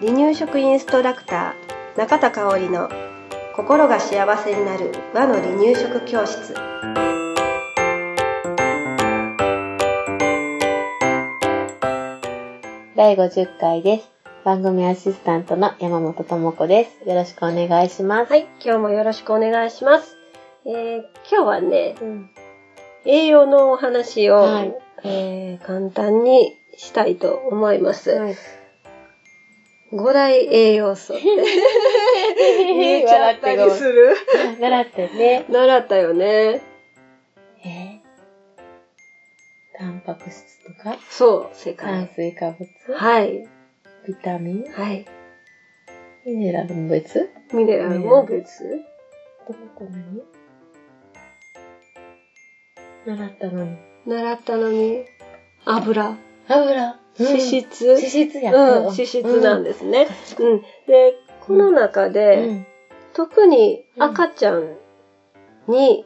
離乳食インストラクター中田香織の心が幸せになる和の離乳食教室第50回です。番組アシスタントの山本智子です。よろしくお願いします。はい今日もよろしくお願いします、えー今日はねうん栄養のお話を、はいえー簡単にしたいと思います、はい。五大栄養素って。言えちゃったりする。習ってね。習ったよね。えータンパク質とか、そう正炭解水化物、はい。ビタミン、はい。ミネラルも別？ミネラルも別？どこ何習ったのに。習ったのに油油。脂質、脂質や。うん、脂質なんですね。うん。で、この中うで、ん。特に赤ちゃんに、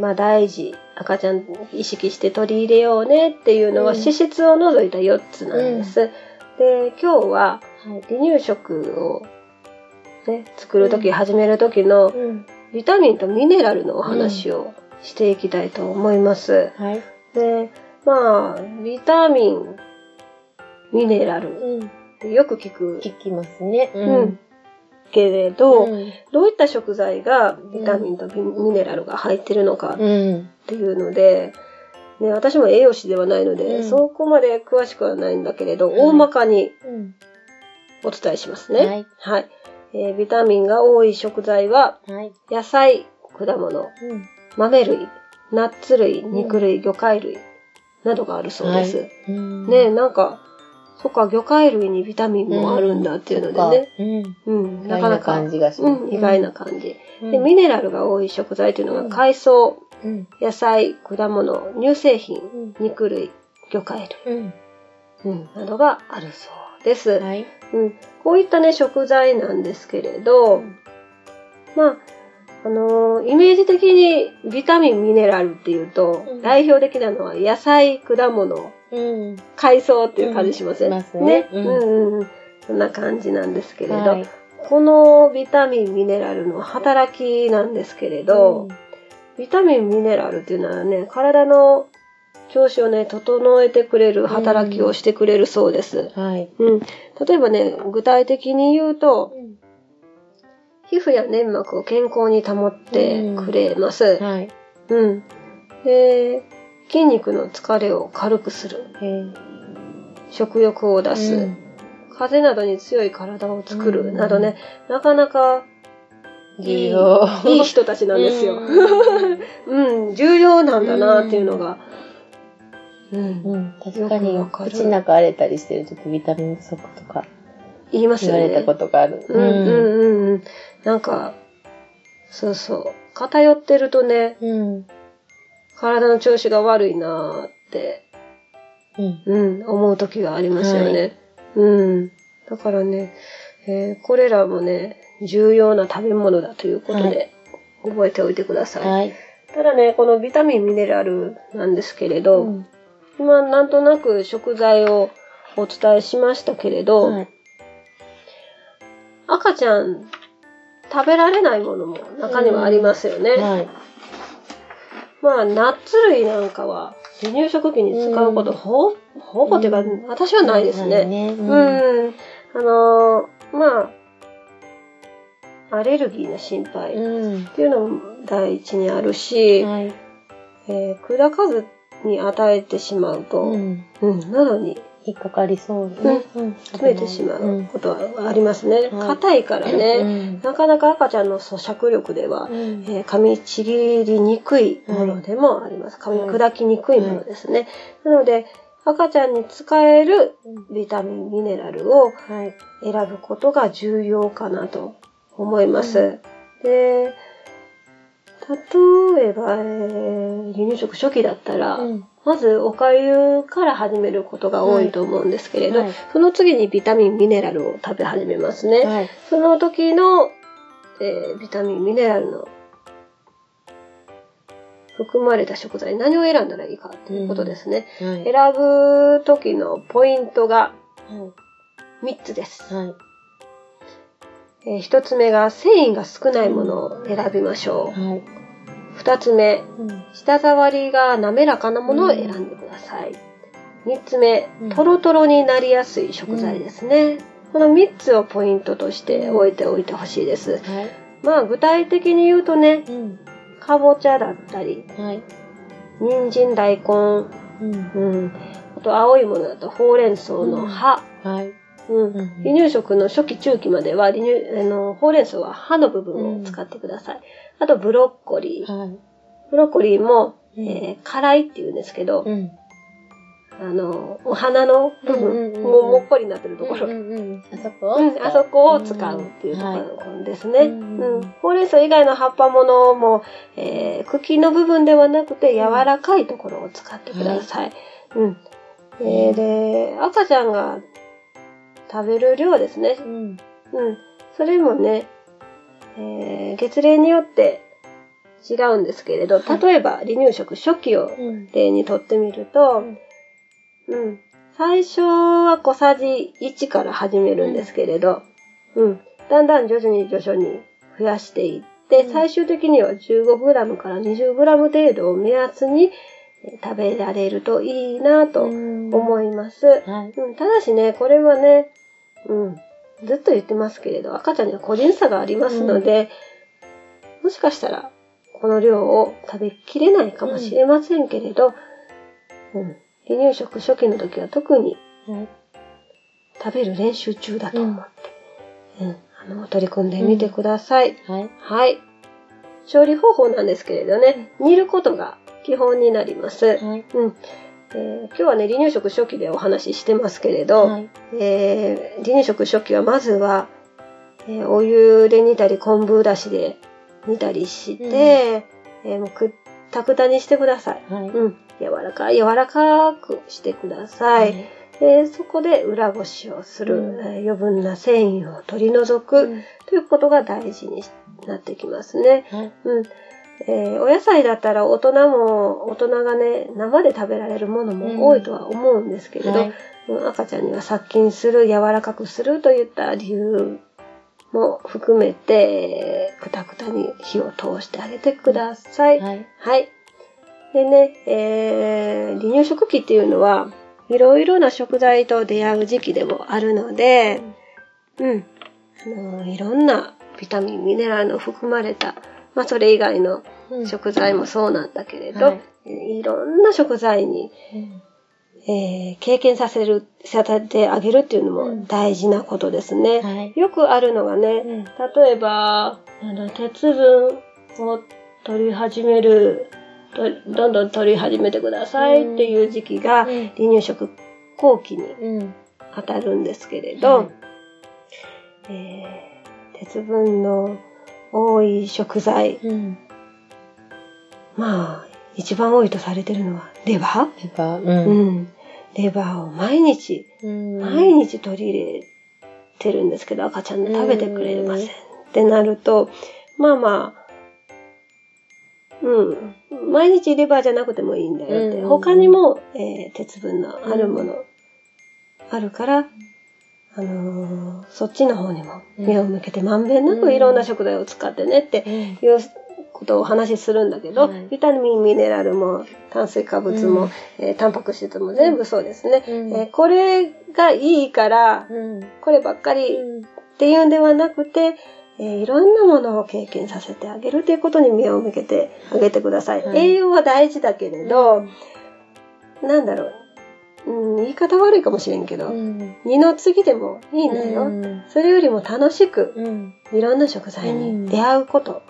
まあ大事、赤ちゃん意識して取り入れようねっていうのはうん脂質を除いた4つなんです。で、今日ははい。離乳食をね、作るとき、始めるときのうん。ビタミンとミネラルのお話をしていきたいと思います。はい。で、まあ、ビタミン、ミネラルうん。よく聞く聞きますね。ううん。けれど、うん。どういった食材がビタミンとミミネラルが入ってるのかっうん。ていうので、ね、私も栄養士ではないので、うんそこまで詳しくはないんだけれど、はい大まかにうん。お伝えしますね。はい。はい。えービタミンが多い食材は、はい。野菜、果物、うん。豆類、ナッツ類、肉類、魚介類などがあるそうです。はいうんねなんか、そっか、魚介類にビタミンもあるんだっていうのでね。うん。うん、意外ななかなか。感じがします。うん、意外な感じ。うん。で、ミネラルが多い食材というのがうん海藻、うん。野菜、果物、乳製品、うん。肉類、魚介類、うん。うん、などがあるそうです。はい。うん、こういったね、食材なんですけれど、うんまあ、あのーイメージ的にビタミン、ミネラルっていうと、うん代表的なのは野菜、果物、うん。海藻っていう感じしません、うんすねううんんうんうん。そんな感じなんですけれど、はい。このビタミン、ミネラルの働きなんですけれど、ビタミン、ミネラルっていうのはね、体の調子をね、整えてくれる働きをしてくれるそうです。うんはい。うん。例えばね、具体的に言うと、皮膚や粘膜を健康に保ってくれます。はい。うん。で、筋肉の疲れを軽くする。食欲を出す。うん風邪などに強い体を作る。うんなどね、なかなかいい。いい人たちなんですよ。うん、重要なんだなっていうのが。うん。うん。確かに口の中荒れたりしてるときビタミン不足とか言いますよね。言われたことがある。うんうんうんうん。なんか、そうそう。偏ってるとね、うん。体の調子が悪いなーって、うん。うん、思う時がありますよね。うん。だからね、えーこれらもね、重要な食べ物だということで、覚えておいてください。はい。ただね、このビタミン、ミネラルなんですけれど、うん今なんとなく食材をお伝えしましたけれど、はい。赤ちゃん食べられないものも中にはありますよね。はい。まあ、ナッツ類なんかは離乳食期に使うことうんほ、ほぼてか、うん私はないですね。ね。うん。うん。あのーまあ、アレルギーの心配っうん。ていうのも第一にあるし、はい。えー砕かずに与えてしまうと、ううん、ん。なのに引っかかりそうね。うん。詰めてしまうことはありますね。はい硬いからね、うんなかなか赤ちゃんの咀嚼力では、うん。えー噛みちぎりにくいものでもあります。噛み砕きにくいものですね。なので、赤ちゃんに使えるビタミン、ミネラルをはい。選ぶことが重要かなと思います。で、例えば、えー離乳食初期だったら、うん。まずお粥から始めることが多いと思うんですけれど、はいその次にビタミン、ミネラルを食べ始めますね。はい。その時の、えービタミン、ミネラルの含まれた食材、何を選んだらいいかということですね。はい。選ぶ時のポイントが3つです。はい。え1つ目が繊維が少ないものを選びましょはい。う。2つ目、うん。舌触りが滑らかなものを選んでください。3つ目うん、トロトロになりやすい食材ですね。この3つをポイントとして置いておいてほしいです。はい。まあ具体的に言うとね、うん。かぼちゃだったり、はい。人参、大根、うん。うん、あと青いものだとほうれん草の葉、はい。うんうん離乳食の初期中期までは離乳あのほうれん草は葉の部分を使ってください。あとブロッコリー。はい。ブロッコリーも、うんえー辛いって言うんですけど、うん。あの、お花の部うんうんうん分、もっこりになってるところ。うんうんうん。あそこうん、あそこを使うっていうとこはいろですね。うんうん。ほうれん草以外の葉っぱものも、えー茎の部分ではなくて柔らかいところを使ってください。うん。えーで、赤ちゃんが食べる量ですね。うん。うん。それもね、えー月齢によって違うんですけれど、はい例えば離乳食初期をうん。例にとってみると、うん。最初は小さじ1から始めるんですけれど、うん。だんだん徐々に徐々に増やしていって、うん最終的には 15g から 20g 程度を目安にえー食べられるといいなと思いいます。はい。うん、ただしね、これはね、うん、ずっと言ってますけれど、赤ちゃんには個人差がありますので、もしかしたら、この量を食べきれないかもしれませんけれど、うん、離乳食初期の時は特にはい。食べる練習中だと思って、うん、あの、取り組んでみてください。はい。はい。調理方法なんですけれどね、煮ることが基本になります。はい。うん。えー今日はね、離乳食初期でお話ししてますけれど、はい。えー離乳食初期はまずは、えーお湯で煮たり昆布だしで煮たりして、えーもうくったくたにしてください。はい。うん。柔らかい、柔らかくしてください。でそこで裏ごしをする、うんえー余分な繊維を取り除く、うんということが大事になってきますね。はい。うん。えーお野菜だったら大人も、大人がね、生で食べられるものも多いとは思うんですけれど、はい。うん赤ちゃんには殺菌する、柔らかくするといった理由も含めて、くたくたに火を通してあげてください。はい。はい。でね、えー離乳食期っていうのは、いろいろな食材と出会う時期でもあるので、うん。あのいろんなビタミン、ミネラルの含まれた、まあそれ以外のうん食材もそうなんだけれど、はいえーいろんな食材に、えー経験させる、させてあげるっていうのうんも大事なことですね。はい。よくあるのがね、うん例えば、鉄分を取り始める、とどんどん取り始めてくださいっていう時期が、うん離乳食後期にうん。当たるんですけれど、はいえー鉄分の多い食材、うん。まあ、一番多いとされてるのはレバー、やっぱ、う。うん。ん、レバーを毎日、うん。毎日取り入れてるんですけど、赤ちゃん食べてくれません。ってなると、まあまあ、うん、毎日レバーじゃなくてもいいんだよって。うん。他にも、えー鉄分のあるもの、あるから、あのーそっちの方にも目を向けてまんべんなくいろんな食材を使ってねってうん。いうことをお話しするんだけど、はいビタミン、ミネラルも炭水化物も、うんえータンパク質も全部そうですね。うんえーこれがいいから、うん。こればっかりっていうんではなくて、えーいろんなものを経験させてあげるということに目を向けてあげてください。はい栄養は大事だけれど、なんだろう、うん、言い方悪いかもしれんけど、うん。二の次でもいいんだよ。うん。それよりも楽しくうん。いろんな食材に出会うこと。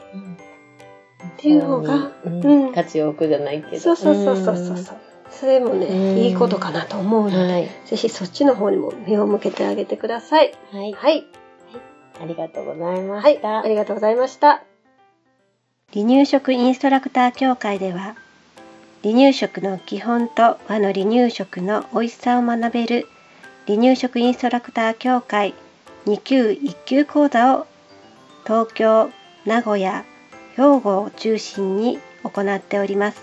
っていうのがうんうん価値を置くじゃないけど。そうそうそうそうそうそう。それもね、うんいいことかなと思うので、はい。ぜひそっちの方にも目を向けてあげてください。はい。はい。ありがとうございまはい。した。ありがとうございました。離乳食インストラクター協会では、離乳食の基本と和の離乳食の美味しさを学べる離乳食インストラクター協会2級1級講座を東京、名古屋、兵庫を中心に行っております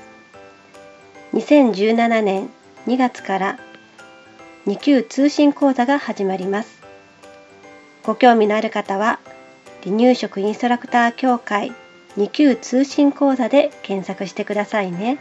2017年2月から2級通信講座が始まりますご興味のある方は離乳食インストラクター協会2級通信講座で検索してくださいね。